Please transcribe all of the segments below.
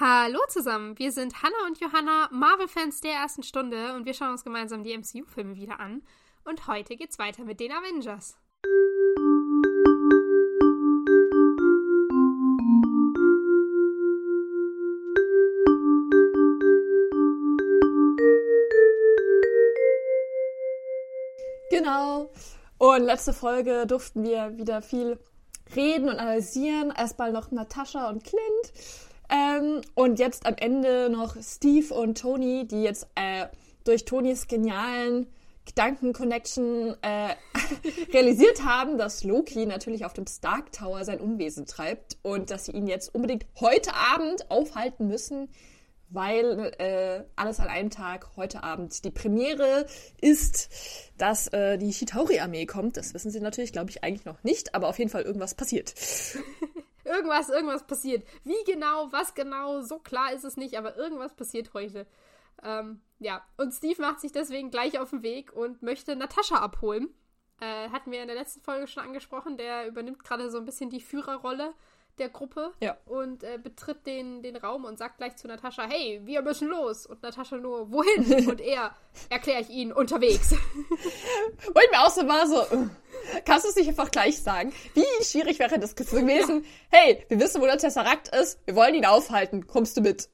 Hallo zusammen, wir sind Hannah und Johanna, Marvel-Fans der ersten Stunde und wir schauen uns gemeinsam die MCU-Filme wieder an. Und heute geht's weiter mit den Avengers. Genau. Und letzte Folge durften wir wieder viel reden und analysieren. Erstmal noch Natascha und Clint. Ähm, und jetzt am Ende noch Steve und Tony, die jetzt äh, durch Tonys genialen Gedanken-Connection äh, realisiert haben, dass Loki natürlich auf dem Stark Tower sein Unwesen treibt und dass sie ihn jetzt unbedingt heute Abend aufhalten müssen, weil äh, alles an einem Tag heute Abend die Premiere ist, dass äh, die Chitauri-Armee kommt. Das wissen sie natürlich, glaube ich, eigentlich noch nicht, aber auf jeden Fall irgendwas passiert. irgendwas, irgendwas passiert. Wie genau, was genau, so klar ist es nicht, aber irgendwas passiert heute. Ähm, ja, und Steve macht sich deswegen gleich auf den Weg und möchte Natascha abholen. Äh, hatten wir in der letzten Folge schon angesprochen. Der übernimmt gerade so ein bisschen die Führerrolle der Gruppe ja. und äh, betritt den, den Raum und sagt gleich zu Natascha, hey, wir müssen los. Und Natascha nur, wohin? und er, erkläre ich Ihnen, unterwegs. Wo ich mir auch so war, so, kannst du es nicht einfach gleich sagen? Wie schwierig wäre das gewesen? Ja. Hey, wir wissen, wo der Tesserakt ist, wir wollen ihn aufhalten, kommst du mit?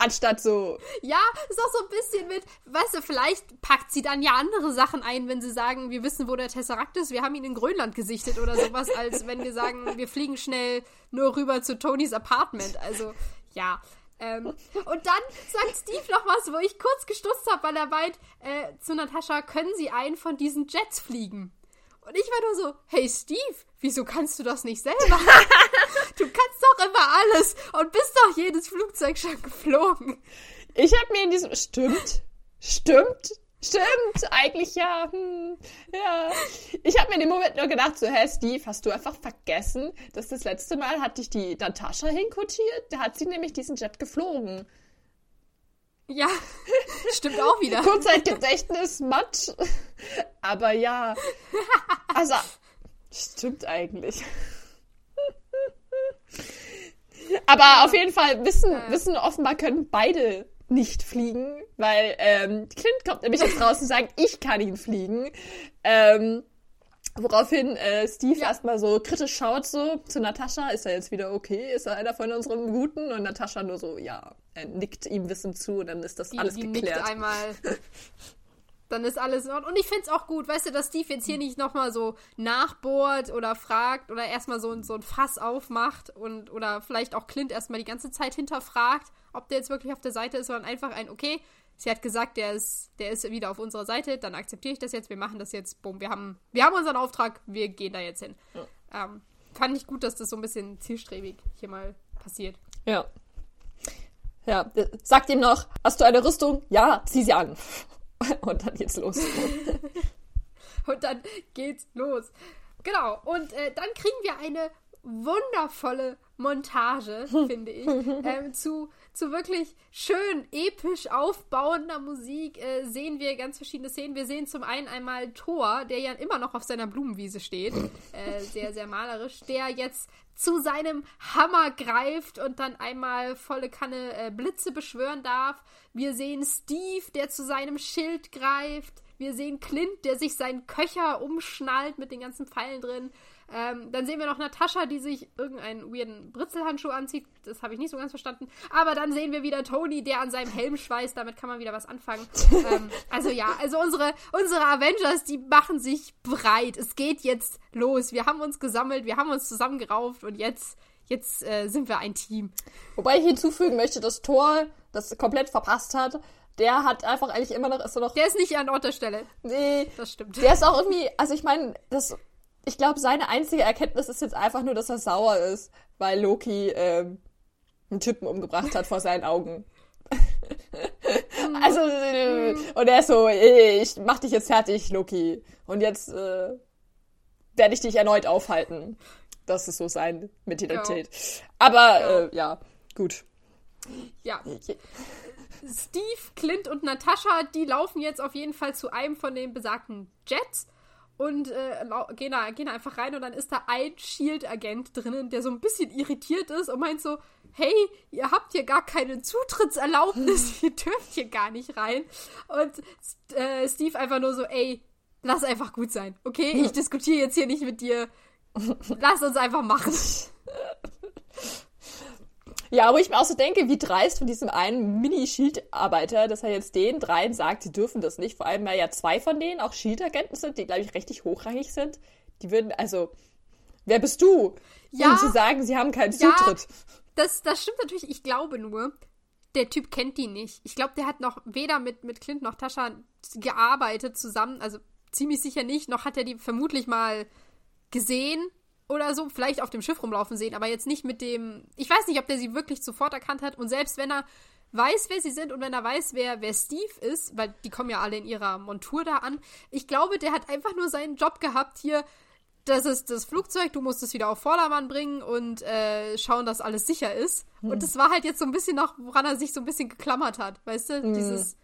Anstatt so. Ja, ist auch so ein bisschen mit, weißt du, vielleicht packt sie dann ja andere Sachen ein, wenn sie sagen, wir wissen, wo der Tesserakt ist, wir haben ihn in Grönland gesichtet oder sowas, als wenn wir sagen, wir fliegen schnell nur rüber zu Tonys Apartment. Also, ja. Ähm, und dann sagt Steve noch was, wo ich kurz gestutzt habe, weil er meint, äh, zu Natascha, können sie einen von diesen Jets fliegen? Und ich war nur so, hey Steve, wieso kannst du das nicht selber? du kannst doch immer alles und bist doch jedes Flugzeug schon geflogen. Ich habe mir in diesem... Stimmt, stimmt, stimmt, eigentlich ja. Hm, ja. Ich habe mir in dem Moment nur gedacht, so, hä Steve, hast du einfach vergessen, dass das letzte Mal hat dich die Natascha hinkotiert? Da hat sie nämlich diesen Jet geflogen. Ja, stimmt auch wieder. Kurzzeitgedächtnis, Matsch. Aber ja. Also, stimmt eigentlich. Aber auf jeden Fall wissen, wissen offenbar können beide nicht fliegen, weil ähm, Clint kommt nämlich jetzt raus und sagt, ich kann ihn fliegen. Ähm, Woraufhin äh, Steve ja. erstmal so kritisch schaut so zu Natascha, ist er jetzt wieder okay? Ist er einer von unseren Guten? Und Natascha nur so, ja, er nickt ihm Wissen zu und dann ist das die, alles die geklärt. Nickt einmal. dann ist alles in Ordnung. Und ich finde es auch gut, weißt du, dass Steve jetzt hier nicht nochmal so nachbohrt oder fragt oder erstmal so, so ein Fass aufmacht und oder vielleicht auch Clint erstmal die ganze Zeit hinterfragt, ob der jetzt wirklich auf der Seite ist, sondern einfach ein, okay, sie hat gesagt, der ist, der ist wieder auf unserer Seite, dann akzeptiere ich das jetzt, wir machen das jetzt, bumm, wir haben, wir haben unseren Auftrag, wir gehen da jetzt hin. Ja. Ähm, fand ich gut, dass das so ein bisschen zielstrebig hier mal passiert. Ja. Ja, sagt ihm noch, hast du eine Rüstung? Ja, zieh sie an. Und dann geht's los. und dann geht's los. Genau, und äh, dann kriegen wir eine wundervolle Montage, finde ich, ähm, zu zu wirklich schön episch aufbauender Musik äh, sehen wir ganz verschiedene Szenen. Wir sehen zum einen einmal Thor, der ja immer noch auf seiner Blumenwiese steht, äh, sehr, sehr malerisch, der jetzt zu seinem Hammer greift und dann einmal volle Kanne äh, Blitze beschwören darf. Wir sehen Steve, der zu seinem Schild greift. Wir sehen Clint, der sich seinen Köcher umschnallt mit den ganzen Pfeilen drin. Ähm, dann sehen wir noch Natascha, die sich irgendeinen weirden Britzelhandschuh anzieht. Das habe ich nicht so ganz verstanden. Aber dann sehen wir wieder Tony, der an seinem Helm schweißt. Damit kann man wieder was anfangen. ähm, also ja, also unsere, unsere Avengers, die machen sich breit. Es geht jetzt los. Wir haben uns gesammelt, wir haben uns zusammengerauft und jetzt jetzt äh, sind wir ein Team. Wobei ich hinzufügen möchte, dass Thor das komplett verpasst hat. Der hat einfach eigentlich immer noch, ist er noch. Der ist nicht an Ort der Stelle. Nee. Das stimmt. Der ist auch irgendwie, also ich meine, das ich glaube, seine einzige Erkenntnis ist jetzt einfach nur, dass er sauer ist, weil Loki ähm, einen Typen umgebracht hat vor seinen Augen. also, äh, und er ist so, ich mach dich jetzt fertig, Loki. Und jetzt äh, werde ich dich erneut aufhalten. Das ist so sein Mentalität. Ja. Aber, ja. Äh, ja, gut. Ja. Steve, Clint und Natascha, die laufen jetzt auf jeden Fall zu einem von den besagten Jets und äh, gehen, da, gehen da einfach rein und dann ist da ein Shield-Agent drinnen, der so ein bisschen irritiert ist und meint so, hey, ihr habt hier gar keine Zutrittserlaubnis, ihr dürft hier gar nicht rein. Und äh, Steve einfach nur so, ey, lass einfach gut sein, okay? Ich diskutiere jetzt hier nicht mit dir. Lass uns einfach machen. Ja, wo ich mir auch so denke, wie dreist von diesem einen Mini-Shield-Arbeiter, dass er jetzt den dreien sagt, sie dürfen das nicht. Vor allem, weil ja zwei von denen auch Shield-Agenten sind, die, glaube ich, richtig hochrangig sind. Die würden, also, wer bist du? Ja. Um zu sagen, sie haben keinen ja, Zutritt. Das, das stimmt natürlich. Ich glaube nur, der Typ kennt die nicht. Ich glaube, der hat noch weder mit, mit Clint noch Tascha gearbeitet zusammen. Also ziemlich sicher nicht. Noch hat er die vermutlich mal gesehen oder so, vielleicht auf dem Schiff rumlaufen sehen, aber jetzt nicht mit dem. Ich weiß nicht, ob der sie wirklich sofort erkannt hat. Und selbst wenn er weiß, wer sie sind und wenn er weiß, wer, wer Steve ist, weil die kommen ja alle in ihrer Montur da an, ich glaube, der hat einfach nur seinen Job gehabt hier. Das ist das Flugzeug, du musst es wieder auf Vordermann bringen und äh, schauen, dass alles sicher ist. Hm. Und das war halt jetzt so ein bisschen noch, woran er sich so ein bisschen geklammert hat, weißt du? Hm. Dieses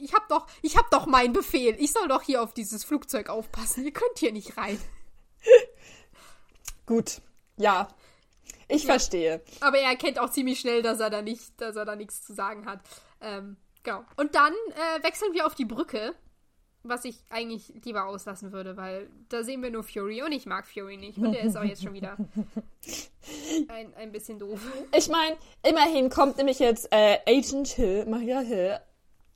ich hab doch, ich hab doch meinen Befehl. Ich soll doch hier auf dieses Flugzeug aufpassen. Ihr könnt hier nicht rein. Gut, ja. Ich ja. verstehe. Aber er erkennt auch ziemlich schnell, dass er da nicht, dass er da nichts zu sagen hat. Ähm, genau. Und dann äh, wechseln wir auf die Brücke, was ich eigentlich lieber auslassen würde, weil da sehen wir nur Fury und ich mag Fury nicht. Und der ist auch jetzt schon wieder ein, ein bisschen doof. Ich meine, immerhin kommt nämlich jetzt äh, Agent Hill, Maria Hill,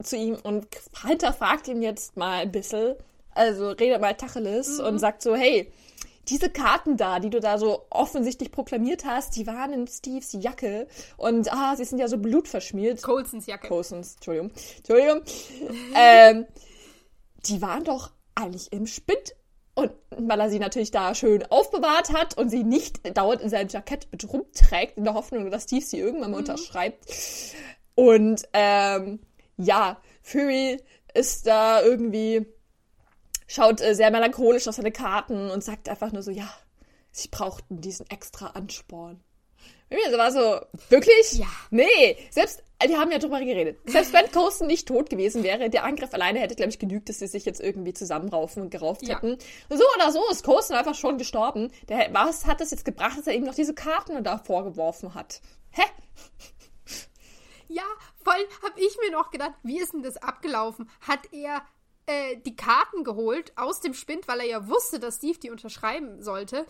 zu ihm und hinterfragt ihn jetzt mal ein bisschen. Also redet mal Tacheles mhm. und sagt so, hey, diese Karten da, die du da so offensichtlich proklamiert hast, die waren in Steves Jacke und ah, sie sind ja so blutverschmiert. Colsons Jacke. Colsons, Entschuldigung. Entschuldigung. ähm, die waren doch eigentlich im Spind. Und weil er sie natürlich da schön aufbewahrt hat und sie nicht dauernd in seinem Jackett mit rumträgt, in der Hoffnung, dass Steve sie irgendwann mal mhm. unterschreibt. Und ähm, ja, Fury ist da irgendwie schaut äh, sehr melancholisch auf seine Karten und sagt einfach nur so, ja, sie brauchten diesen extra Ansporn. Mir war so, wirklich? Ja. Nee, selbst, äh, die haben ja drüber geredet. Selbst wenn Coulson nicht tot gewesen wäre, der Angriff alleine hätte, glaube ich, genügt, dass sie sich jetzt irgendwie zusammenraufen und gerauft ja. hätten. So oder so ist Coulson einfach schon gestorben. Der, was hat das jetzt gebracht, dass er eben noch diese Karten da vorgeworfen hat? Hä? Ja, voll habe ich mir noch gedacht, wie ist denn das abgelaufen? Hat er äh, die Karten geholt aus dem Spind, weil er ja wusste, dass Steve die unterschreiben sollte.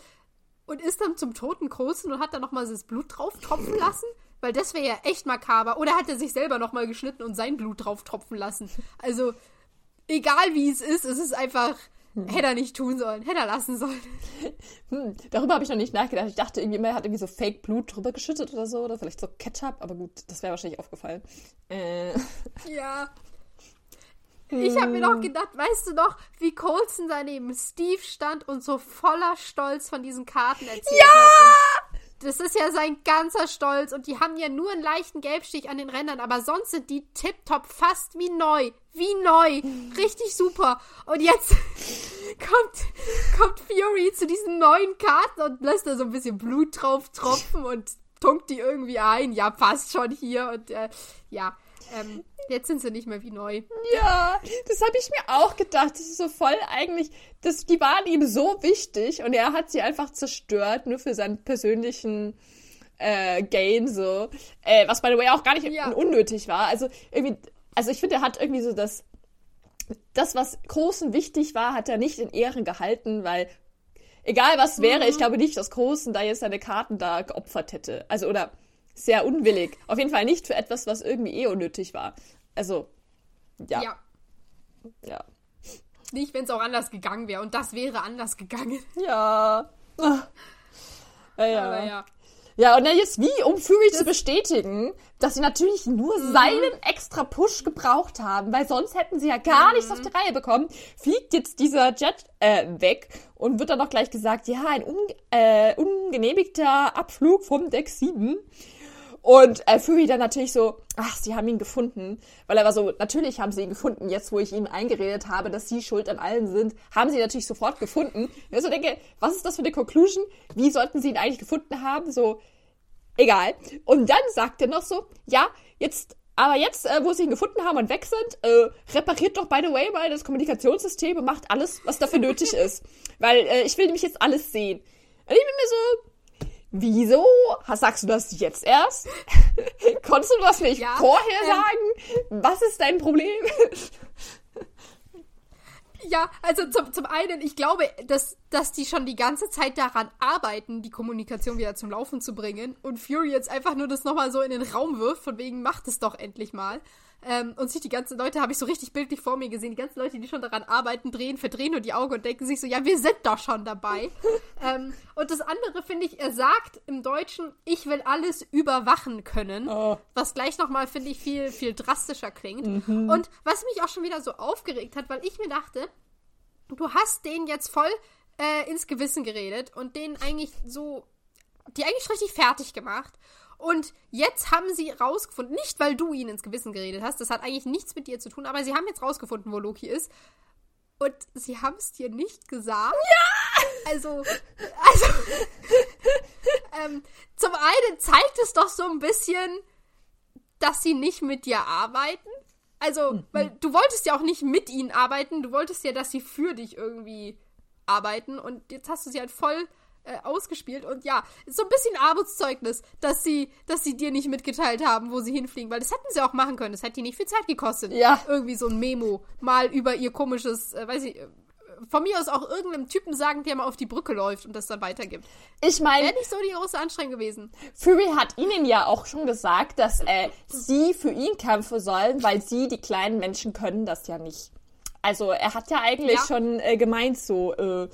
Und ist dann zum toten Großen und hat dann nochmal das Blut drauf tropfen lassen? Weil das wäre ja echt makaber. Oder hat er sich selber nochmal geschnitten und sein Blut drauf tropfen lassen? Also, egal wie es ist, es ist einfach. Hm. Hätte er nicht tun sollen, hätte er lassen sollen. Hm, darüber habe ich noch nicht nachgedacht. Ich dachte, irgendwie, er hat irgendwie so Fake Blut drüber geschüttet oder so, oder vielleicht so Ketchup, aber gut, das wäre wahrscheinlich aufgefallen. Äh. Ja, ich habe mir noch hm. gedacht, weißt du noch, wie Colson daneben Steve stand und so voller Stolz von diesen Karten erzählt ja! hat. Das ist ja sein ganzer Stolz und die haben ja nur einen leichten Gelbstich an den Rändern, aber sonst sind die tipptopp fast wie neu. Wie neu. Richtig super. Und jetzt kommt, kommt Fury zu diesen neuen Karten und lässt da so ein bisschen Blut drauf tropfen und tunkt die irgendwie ein. Ja, passt schon hier. Und äh, ja, ähm, jetzt sind sie nicht mehr wie neu. Ja, das habe ich mir auch gedacht. Das ist so voll eigentlich, das, die waren ihm so wichtig und er hat sie einfach zerstört, nur für seinen persönlichen äh, Gain so. Äh, was by the way auch gar nicht ja. unnötig war. Also irgendwie, also ich finde, er hat irgendwie so das, das, was Großen wichtig war, hat er nicht in Ehren gehalten, weil egal was wäre, mhm. ich glaube nicht, dass Großen da jetzt seine Karten da geopfert hätte. Also, oder sehr unwillig. Auf jeden Fall nicht für etwas, was irgendwie eh unnötig war. Also, ja. Ja. ja. Nicht, wenn es auch anders gegangen wäre. Und das wäre anders gegangen. Ja. Ja, ja. Aber ja. Ja, und dann jetzt wie, um Fury das zu bestätigen, dass sie natürlich nur mhm. seinen extra Push gebraucht haben, weil sonst hätten sie ja gar mhm. nichts auf die Reihe bekommen, fliegt jetzt dieser Jet äh, weg und wird dann noch gleich gesagt, ja, ein un äh, ungenehmigter Abflug vom Deck 7. Und äh, Fury dann natürlich so, ach, sie haben ihn gefunden. Weil er war so, natürlich haben sie ihn gefunden. Jetzt, wo ich ihm eingeredet habe, dass sie schuld an allen sind, haben sie ihn natürlich sofort gefunden. Ich so denke, was ist das für eine Conclusion? Wie sollten sie ihn eigentlich gefunden haben? So, egal. Und dann sagt er noch so, ja, jetzt Aber jetzt, äh, wo sie ihn gefunden haben und weg sind, äh, repariert doch, by the way, mal das Kommunikationssystem und macht alles, was dafür nötig ist. Weil äh, ich will nämlich jetzt alles sehen. Und ich bin mir so, wieso sagst du das jetzt erst? Konntest du das nicht Ja, vorher ähm, sagen? Was ist dein Problem? Ja, also zum, zum einen, ich glaube, dass, dass die schon die ganze Zeit daran arbeiten, die Kommunikation wieder zum Laufen zu bringen und Fury jetzt einfach nur das nochmal so in den Raum wirft, von wegen, macht es doch endlich mal. Ähm, und sich die ganzen Leute, habe ich so richtig bildlich vor mir gesehen, die ganzen Leute, die schon daran arbeiten, drehen, verdrehen nur die Augen und denken sich so, ja, wir sind doch schon dabei. ähm, und das andere finde ich, er sagt im Deutschen, ich will alles überwachen können, Oh. was gleich nochmal, finde ich, viel, viel drastischer klingt. Und was mich auch schon wieder so aufgeregt hat, weil ich mir dachte, du hast den jetzt voll äh, ins Gewissen geredet und den eigentlich so, die eigentlich richtig fertig gemacht. Und jetzt haben sie rausgefunden, nicht weil du ihn ins Gewissen geredet hast, das hat eigentlich nichts mit dir zu tun, aber sie haben jetzt rausgefunden, wo Loki ist. Und sie haben es dir nicht gesagt. Ja! Also, also, ähm, zum einen zeigt es doch so ein bisschen, dass sie nicht mit dir arbeiten. Also, weil du wolltest ja auch nicht mit ihnen arbeiten, du wolltest ja, dass sie für dich irgendwie arbeiten und jetzt hast du sie halt voll äh, ausgespielt und ja, ist so ein bisschen Armutszeugnis, dass sie, dass sie dir nicht mitgeteilt haben, wo sie hinfliegen, weil das hätten sie auch machen können, das hätte die nicht viel Zeit gekostet. Ja. Irgendwie so ein Memo mal über ihr komisches, äh, weiß ich, äh, von mir aus auch irgendeinem Typen sagen, der mal auf die Brücke läuft und das dann weitergibt. Ich meine, Wäre nicht so die große Anstrengung gewesen. Fury hat ihnen ja auch schon gesagt, dass äh, sie für ihn kämpfen sollen, weil sie, die kleinen Menschen, können das ja nicht. Also er hat ja eigentlich Ja. schon äh, gemeint so, äh,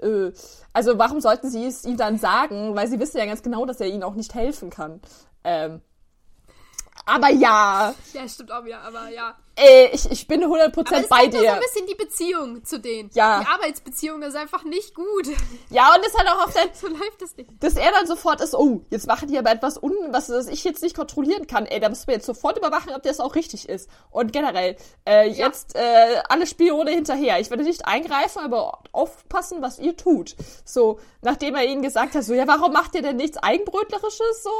äh, also warum sollten sie es ihm dann sagen, weil sie wissen ja ganz genau, dass er ihnen auch nicht helfen kann. Ähm, aber ja, Ja, stimmt auch wieder, aber ja. äh, ich, ich bin 100% Aber bei zeigt doch so dir. ein bisschen die Beziehung zu denen. Ja. Die Arbeitsbeziehung ist einfach nicht gut. Ja, und es hat auch auf der, so läuft das nicht. dass er dann sofort ist, oh, jetzt machen die aber etwas un, was, was ich jetzt nicht kontrollieren kann. Ey, da müssen wir jetzt sofort überwachen, ob das auch richtig ist. Und generell, äh, Ja. jetzt äh, alle Spione hinterher. Ich werde nicht eingreifen, aber aufpassen, was ihr tut. So, nachdem er ihnen gesagt hat, so, ja, warum macht ihr denn nichts Eigenbrötlerisches so?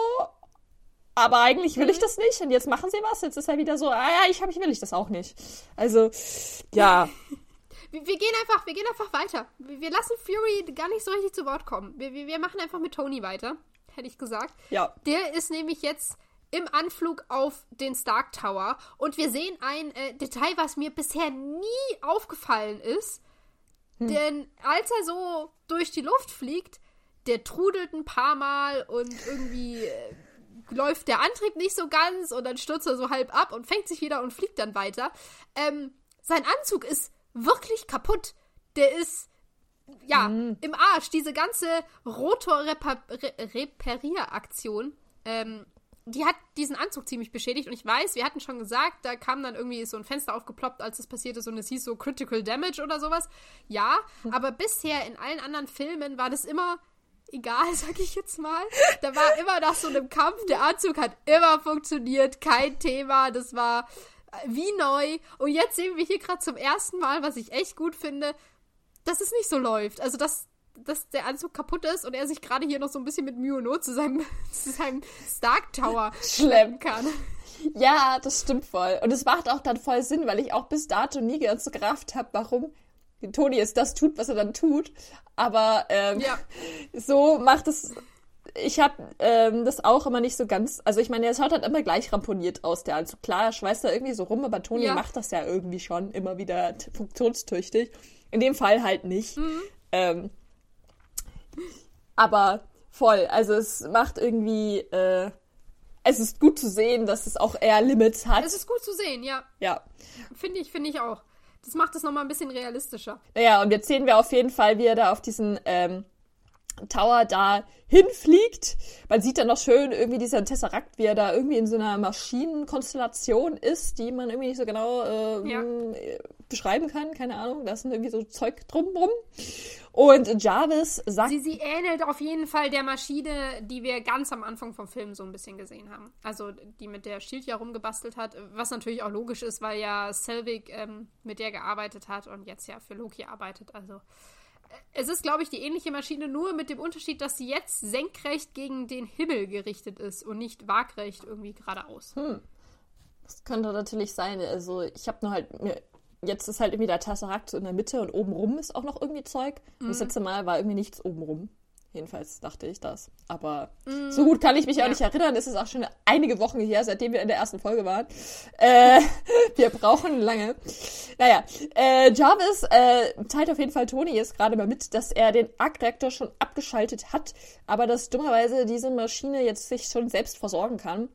Aber eigentlich will ich das nicht und jetzt machen sie was. Jetzt ist er wieder so, ah ja, ich, hab, ich will ich das auch nicht. Also, ja. Wir, wir gehen einfach, wir gehen einfach weiter. Wir, wir lassen Fury gar nicht so richtig zu Wort kommen. Wir, wir, machen einfach mit Tony weiter, hätte ich gesagt. Ja. Der ist nämlich jetzt im Anflug auf den Stark Tower und wir sehen ein äh, Detail, was mir bisher nie aufgefallen ist. Denn als er so durch die Luft fliegt, der trudelt ein paar Mal und irgendwie äh, läuft der Antrieb nicht so ganz und dann stürzt er so halb ab und fängt sich wieder und fliegt dann weiter. Ähm, sein Anzug ist wirklich kaputt. Der ist ja im Arsch. Diese ganze Rotor-Reparieraktion, ähm, die hat diesen Anzug ziemlich beschädigt und ich weiß, wir hatten schon gesagt, da kam dann irgendwie so ein Fenster aufgeploppt, als es passiert ist und es hieß so Critical Damage oder sowas. Ja, aber bisher in allen anderen Filmen war das immer egal, sag ich jetzt mal. Da war immer nach so einem Kampf, der Anzug hat immer funktioniert, kein Thema, das war äh, wie neu. Und jetzt sehen wir hier gerade zum ersten Mal, was ich echt gut finde, dass es nicht so läuft. Also, dass, dass der Anzug kaputt ist und er sich gerade hier noch so ein bisschen mit Mühe und Not zu seinem, zu seinem Stark Tower schleppen kann. Ja, das stimmt voll. Und es macht auch dann voll Sinn, weil ich auch bis dato nie ganz gerafft habe, warum Toni jetzt das tut, was er dann tut. Aber ähm, Ja. so macht es. Ich habe ähm, das auch immer nicht so ganz. Also ich meine, er schaut halt immer gleich ramponiert aus, der Anzug. Klar, er schweißt da irgendwie so rum, aber Toni Ja. macht das ja irgendwie schon immer wieder funktionstüchtig. In dem Fall halt nicht. Mhm. Ähm, aber voll. Also es macht irgendwie. Äh, es ist gut zu sehen, dass es auch eher Limits hat. Es ist gut zu sehen, ja. Ja. Finde ich, finde ich auch. Das macht es nochmal ein bisschen realistischer. Naja, und jetzt sehen wir auf jeden Fall, wie er da auf diesen ähm, Tower da hinfliegt. Man sieht dann noch schön irgendwie dieser Tesseract, wie er da irgendwie in so einer Maschinenkonstellation ist, die man irgendwie nicht so genau ähm, Ja. äh, beschreiben kann. Keine Ahnung, da ist irgendwie so Zeug drumrum. Und Jarvis sagt, Sie, sie ähnelt auf jeden Fall der Maschine, die wir ganz am Anfang vom Film so ein bisschen gesehen haben. Also die mit der Shield ja rumgebastelt hat, was natürlich auch logisch ist, weil ja Selvig ähm, mit der gearbeitet hat und jetzt ja für Loki arbeitet. Also äh, es ist, glaube ich, die ähnliche Maschine, nur mit dem Unterschied, dass sie jetzt senkrecht gegen den Himmel gerichtet ist und nicht waagrecht irgendwie geradeaus. Das könnte natürlich sein. Also ich habe nur halt, jetzt ist halt irgendwie der Tesseract so in der Mitte und obenrum ist auch noch irgendwie Zeug. Mhm. Das letzte Mal war irgendwie nichts obenrum. Jedenfalls dachte ich das. Aber mm, so gut kann ich mich ja. auch nicht erinnern. Es ist auch schon einige Wochen her, seitdem wir in der ersten Folge waren. Äh, wir brauchen lange. Naja, äh, Jarvis äh, teilt auf jeden Fall Toni jetzt gerade mal mit, dass er den Arc-Reaktor schon abgeschaltet hat, aber dass dummerweise diese Maschine jetzt sich schon selbst versorgen kann.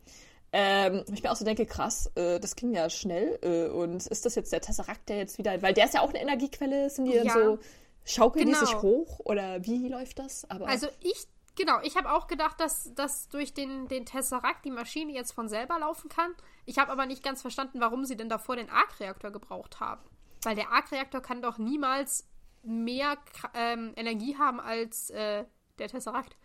Ähm, ich mir auch so denke, krass, äh, das ging ja schnell. Äh, und ist das jetzt der Tesseract, der jetzt wieder, weil der ist ja auch eine Energiequelle, sind die ja. so Schaukeln genau. die sich hoch oder wie läuft das? Aber also ich, genau, ich habe auch gedacht, dass, dass durch den, den Tesseract die Maschine jetzt von selber laufen kann. Ich habe aber nicht ganz verstanden, warum sie denn davor den Arc-Reaktor gebraucht haben. Weil der Arc-Reaktor kann doch niemals mehr ähm, Energie haben als äh, der Tesseract.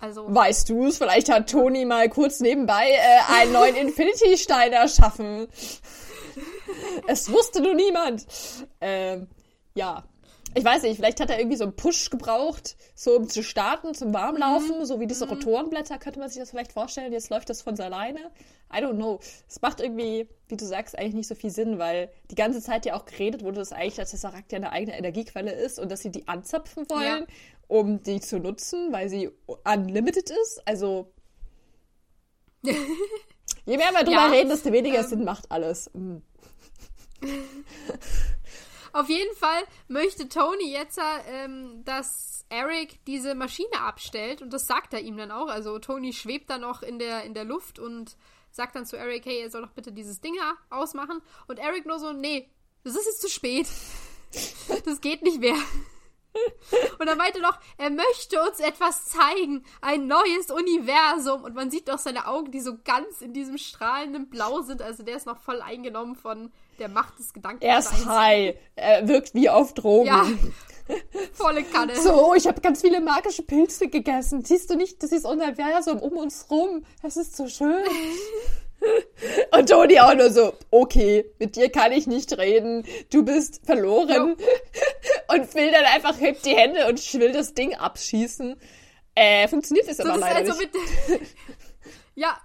Also, weißt du es? Vielleicht hat Toni mal kurz nebenbei äh, einen neuen Infinity-Stein erschaffen. es wusste nur niemand. Ähm, ja, ich weiß nicht, vielleicht hat er irgendwie so einen Push gebraucht, so um zu starten, zum Warmlaufen, mhm. so wie diese mhm. Rotorenblätter, könnte man sich das vielleicht vorstellen. Jetzt läuft das von alleine. I don't know. Es macht irgendwie, wie du sagst, eigentlich nicht so viel Sinn, weil die ganze Zeit ja auch geredet wurde, dass eigentlich der Tesseract ja eine eigene Energiequelle ist und dass sie die anzapfen wollen, ja. um die zu nutzen, weil sie unlimited ist. Also. je mehr wir drüber ja. reden, desto weniger ähm. Sinn macht alles. Mhm. Auf jeden Fall möchte Tony jetzt, ähm, dass Eric diese Maschine abstellt und das sagt er ihm dann auch. Also Tony schwebt dann noch in der, in der Luft und sagt dann zu Eric, hey, er soll doch bitte dieses Ding ausmachen. Und Eric nur so, nee, das ist jetzt zu spät. Das geht nicht mehr. Und er meinte noch, er möchte uns etwas zeigen, ein neues Universum. Und man sieht doch seine Augen, die so ganz in diesem strahlenden Blau sind. Also der ist noch voll eingenommen von der Macht des Gedankens. Er ist high. Er wirkt wie auf Drogen. Ja. Volle Kanne. So, ich habe ganz viele magische Pilze gegessen. Siehst du nicht, das ist Universum um uns rum. Es ist so schön. Und Toni auch nur so, okay, mit dir kann ich nicht reden, du bist verloren. No. Und will dann einfach, hebt die Hände und will das Ding abschießen. Äh, funktioniert das so, aber das leider also nicht. Mit, ja,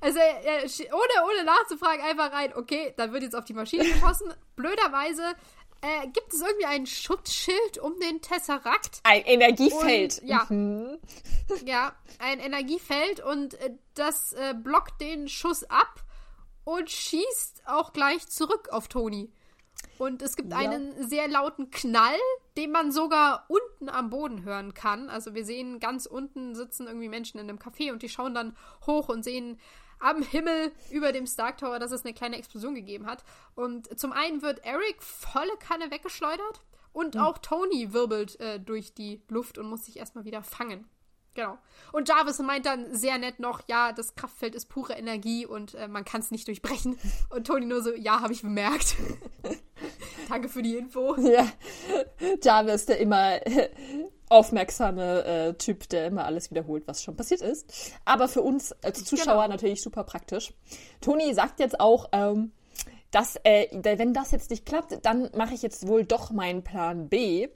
also er, ohne, ohne nachzufragen einfach rein, okay, dann wird jetzt auf die Maschine geschossen. Blöderweise äh, gibt es irgendwie ein Schutzschild um den Tesserakt? Ein Energiefeld. Und, ja. Mhm. Ja, ein Energiefeld und äh, das äh, blockt den Schuss ab und schießt auch gleich zurück auf Toni. Und es gibt ja. einen sehr lauten Knall, den man sogar unten am Boden hören kann. Also wir sehen ganz unten sitzen irgendwie Menschen in einem Café und die schauen dann hoch und sehen am Himmel über dem Stark Tower, dass es eine kleine Explosion gegeben hat. Und zum einen wird Eric volle Kanne weggeschleudert und mhm. auch Tony wirbelt äh, durch die Luft und muss sich erstmal wieder fangen. Genau. Und Jarvis meint dann sehr nett noch, ja, das Kraftfeld ist pure Energie und äh, man kann es nicht durchbrechen. Und Tony nur so, ja, habe ich bemerkt. Danke für die Info. Ja. Jarvis, der immer aufmerksame äh, Typ, der immer alles wiederholt, was schon passiert ist. Aber für uns als Zuschauer genau. natürlich super praktisch. Toni sagt jetzt auch, ähm, dass, äh, wenn das jetzt nicht klappt, dann mache ich jetzt wohl doch meinen Plan B.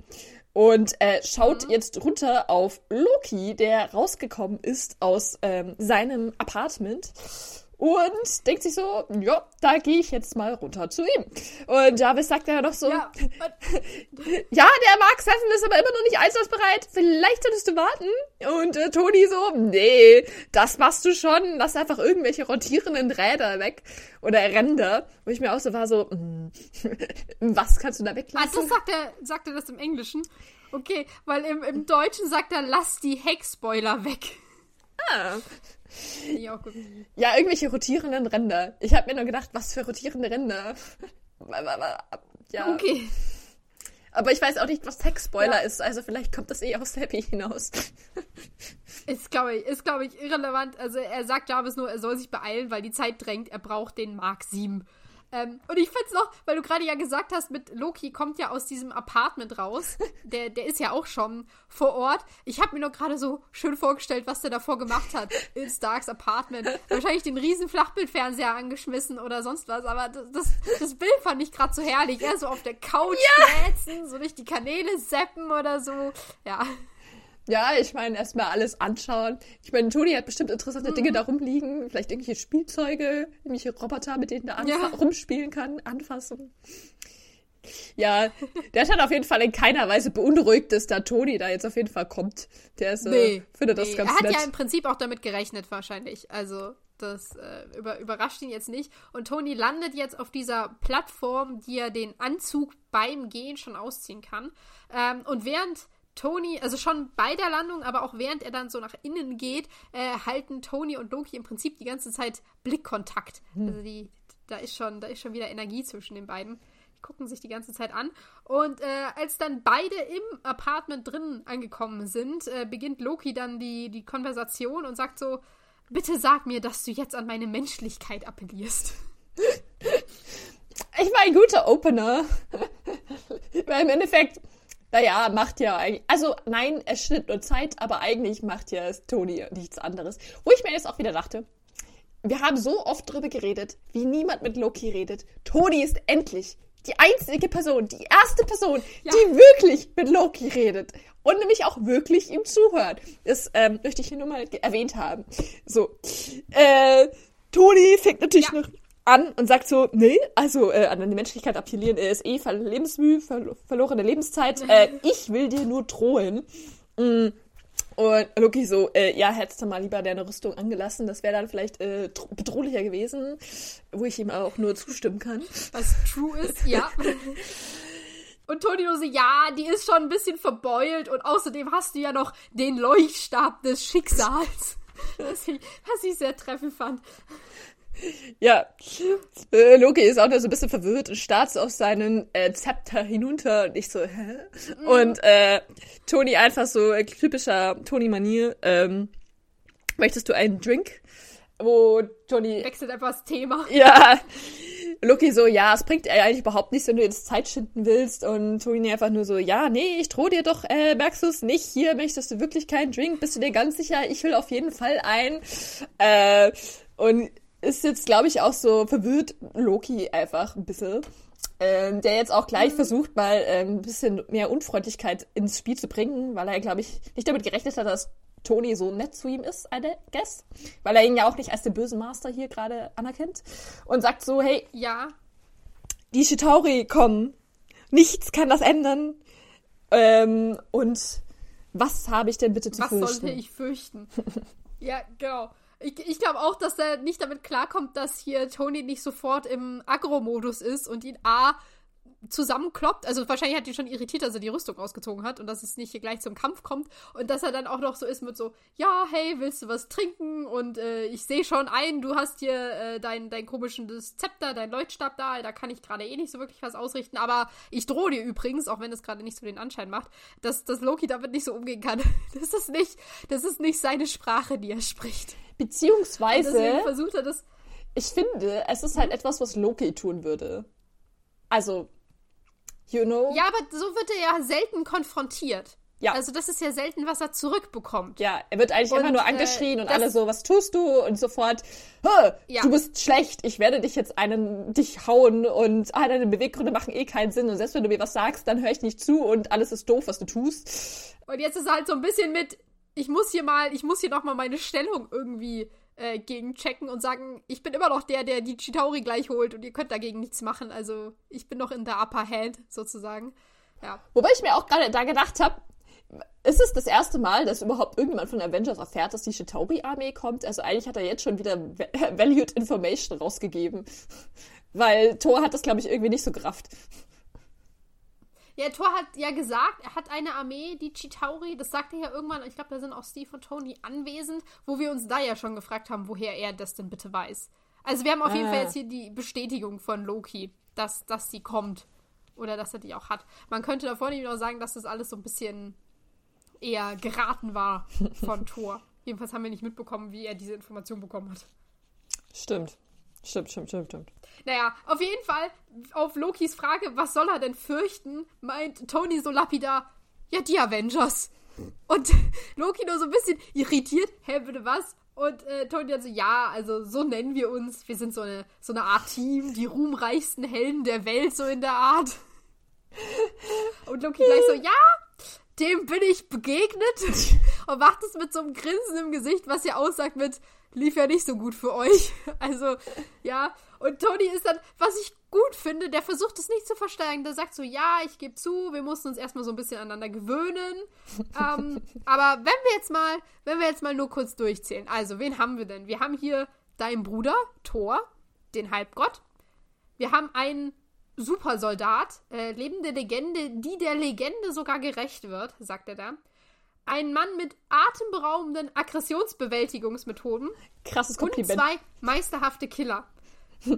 Und äh, schaut mhm. jetzt runter auf Loki, der rausgekommen ist aus ähm, seinem Apartment und denkt sich so, ja, da gehe ich jetzt mal runter zu ihm. Und Jarvis sagt ja noch so, ja, ja der Mark Seven ist aber immer noch nicht einsatzbereit, vielleicht solltest du warten. Und äh, Toni so, nee, das machst du schon, lass einfach irgendwelche rotierenden Räder weg oder Ränder. Wo ich mir auch so war, so, mm, was kannst du da weglassen? Ah, das sagt er, sagt er das im Englischen? Okay, weil im, im Deutschen sagt er, lass die Heckspoiler weg. Ah. Ja, gut. Ja, irgendwelche rotierenden Ränder. Ich habe mir nur gedacht, was für rotierende Ränder. ja. Okay. Aber ich weiß auch nicht, was Tech-Spoiler ja. ist. Also vielleicht kommt das eh aus Happy hinaus. Ist, glaube ich, ist, glaube ich, irrelevant. Also er sagt Jarvis nur, er soll sich beeilen, weil die Zeit drängt. Er braucht den Mark 7. Ähm, und ich finde es noch, weil du gerade ja gesagt hast, mit Loki kommt ja aus diesem Apartment raus. Der, der ist ja auch schon vor Ort. Ich habe mir nur gerade so schön vorgestellt, was der davor gemacht hat in Starks Apartment. Wahrscheinlich den riesen Flachbildfernseher angeschmissen oder sonst was. Aber das, das, das Bild fand ich gerade so herrlich. Er so auf der Couch ja. Flätzen, so durch die Kanäle seppen oder so. Ja. Ja, ich meine, erstmal alles anschauen. Ich meine, Toni hat bestimmt interessante mhm. Dinge da rumliegen. Vielleicht irgendwelche Spielzeuge, irgendwelche Roboter, mit denen er ja. rumspielen kann, anfassen. Ja, der hat auf jeden Fall in keiner Weise beunruhigt, dass da Toni da jetzt auf jeden Fall kommt. Der ist, nee, äh, findet das nee. ganz Er hat nett. ja im Prinzip auch damit gerechnet, wahrscheinlich. Also, das äh, über, überrascht ihn jetzt nicht. Und Toni landet jetzt auf dieser Plattform, die er den Anzug beim Gehen schon ausziehen kann. Ähm, und während Tony, also schon bei der Landung, aber auch während er dann so nach innen geht, äh, halten Tony und Loki im Prinzip die ganze Zeit Blickkontakt. Hm. Also die, da ist schon, da ist schon wieder Energie zwischen den beiden gucken sich die ganze Zeit an. Und äh, als dann beide im Apartment drin angekommen sind, äh, beginnt Loki dann die, die Konversation und sagt so: Bitte sag mir, dass du jetzt an meine Menschlichkeit appellierst. Ich war ein guter Opener. Weil im Endeffekt, naja, macht ja eigentlich. Also, nein, es schnitt nur Zeit, aber eigentlich macht ja Tony nichts anderes. Wo ich mir jetzt auch wieder dachte, wir haben so oft drüber geredet, wie niemand mit Loki redet. Tony ist endlich die einzige Person, die erste Person, ja. die wirklich mit Loki redet und nämlich auch wirklich ihm zuhört. Das ähm, möchte ich hier nur mal erwähnt haben. So, äh, Toni fängt natürlich ja. noch an und sagt so, nee, also äh, an die Menschlichkeit appellieren ist eh Lebensmühe, ver verlorene Lebenszeit. Äh, ich will dir nur drohen. Mm. Und Loki so, äh, ja, hättest du mal lieber deine Rüstung angelassen, das wäre dann vielleicht äh, bedrohlicher gewesen, wo ich ihm auch nur zustimmen kann. Was true ist, ja. Und Toni nur so, ja, die ist schon ein bisschen verbeult und außerdem hast du ja noch den Leuchtstab des Schicksals. Was ich, was ich sehr treffend fand. Ja, äh, Loki ist auch nur so ein bisschen verwirrt und starrt auf seinen äh, Zepter hinunter und ich so, hä? Mhm. Und äh, Toni einfach so äh, typischer Toni-Manier, ähm, möchtest du einen Drink? Wo Toni... Wechselt einfach das Thema. Ja, Loki so, ja, es bringt eigentlich überhaupt nichts, wenn du jetzt Zeit schinden willst. Und Toni einfach nur so, ja, nee, ich drohe dir doch, äh, merkst du es nicht? Hier möchtest du wirklich keinen Drink? Bist du dir ganz sicher? Ich will auf jeden Fall einen. Äh, und ist jetzt, glaube ich, auch so verwirrt Loki einfach ein bisschen. Ähm, der jetzt auch gleich mhm. versucht, mal ähm, ein bisschen mehr Unfreundlichkeit ins Spiel zu bringen, weil er, glaube ich, nicht damit gerechnet hat, dass Tony so nett zu ihm ist, I guess. Weil er ihn ja auch nicht als den bösen Master hier gerade anerkennt. Und sagt so, hey, ja. Die Shitauri kommen. Nichts kann das ändern. Ähm, und was habe ich denn bitte zu was fürchten? Was sollte ich fürchten? ja, genau. Ich, ich glaube auch, dass er nicht damit klarkommt, dass hier Tony nicht sofort im Agro-Modus ist und ihn A zusammenkloppt. Also wahrscheinlich hat ihn schon irritiert, dass er die Rüstung ausgezogen hat und dass es nicht hier gleich zum Kampf kommt. Und dass er dann auch noch so ist mit so, ja, hey, willst du was trinken? Und äh, ich sehe schon ein, du hast hier äh, dein, dein komischen Zepter, dein Leuchtstab da, da kann ich gerade eh nicht so wirklich was ausrichten. Aber ich drohe dir übrigens, auch wenn es gerade nicht so den Anschein macht, dass, dass Loki damit nicht so umgehen kann. Das ist nicht, das ist nicht seine Sprache, die er spricht. Beziehungsweise. versucht er das. Ich finde, es ist halt etwas, was Loki tun würde. Also, you know. Ja, aber so wird er ja selten konfrontiert. Ja. Also das ist ja selten, was er zurückbekommt. Ja, er wird eigentlich und, immer nur angeschrien äh, und alle so, was tust du? Und sofort, ja. du bist schlecht, ich werde dich jetzt einen, dich hauen und ah, deine Beweggründe machen eh keinen Sinn. Und selbst wenn du mir was sagst, dann höre ich nicht zu und alles ist doof, was du tust. Und jetzt ist er halt so ein bisschen mit, ich muss hier mal, ich muss hier noch mal meine Stellung irgendwie äh, gegenchecken und sagen, ich bin immer noch der, der die Chitauri gleich holt und ihr könnt dagegen nichts machen. Also ich bin noch in der Upper Hand sozusagen. Ja. Wobei ich mir auch gerade da gedacht habe, ist es das erste Mal, dass überhaupt irgendjemand von Avengers erfährt, dass die Chitauri-Armee kommt? Also eigentlich hat er jetzt schon wieder Valued Information rausgegeben. Weil Thor hat das, glaube ich, irgendwie nicht so gerafft. Ja, Thor hat ja gesagt, er hat eine Armee, die Chitauri, das sagte er ja irgendwann, ich glaube, da sind auch Steve und Tony anwesend, wo wir uns da ja schon gefragt haben, woher er das denn bitte weiß. Also wir haben auf jeden Fall ah. jetzt hier die Bestätigung von Loki, dass, dass sie kommt. Oder dass er die auch hat. Man könnte davor nicht auch sagen, dass das alles so ein bisschen eher geraten war von Thor. Jedenfalls haben wir nicht mitbekommen, wie er diese Information bekommen hat. Stimmt. Stimmt, stimmt, stimmt, stimmt. Naja, auf jeden Fall, auf Lokis Frage, was soll er denn fürchten, meint Tony so lapidar, ja, die Avengers. Und Loki nur so ein bisschen irritiert, hä, bitte was? Und äh, Tony dann so, ja, also so nennen wir uns. Wir sind so eine, so eine Art Team, die ruhmreichsten Helden der Welt, so in der Art. Und Loki gleich so, ja, dem bin ich begegnet und macht es mit so einem Grinsen im Gesicht, was ja aussagt mit, lief ja nicht so gut für euch. Also, ja. Und Tony ist dann, was ich gut finde, der versucht es nicht zu versteigen. Der sagt so, ja, ich gebe zu, wir mussten uns erstmal so ein bisschen aneinander gewöhnen. ähm, aber wenn wir jetzt mal, wenn wir jetzt mal nur kurz durchzählen. Also, wen haben wir denn? Wir haben hier deinen Bruder, Thor, den Halbgott. Wir haben einen Supersoldat, äh, lebende Legende, die der Legende sogar gerecht wird, sagt er da. Ein Mann mit atemberaubenden Aggressionsbewältigungsmethoden. Krasses Kompliment. Und zwei meisterhafte Killer.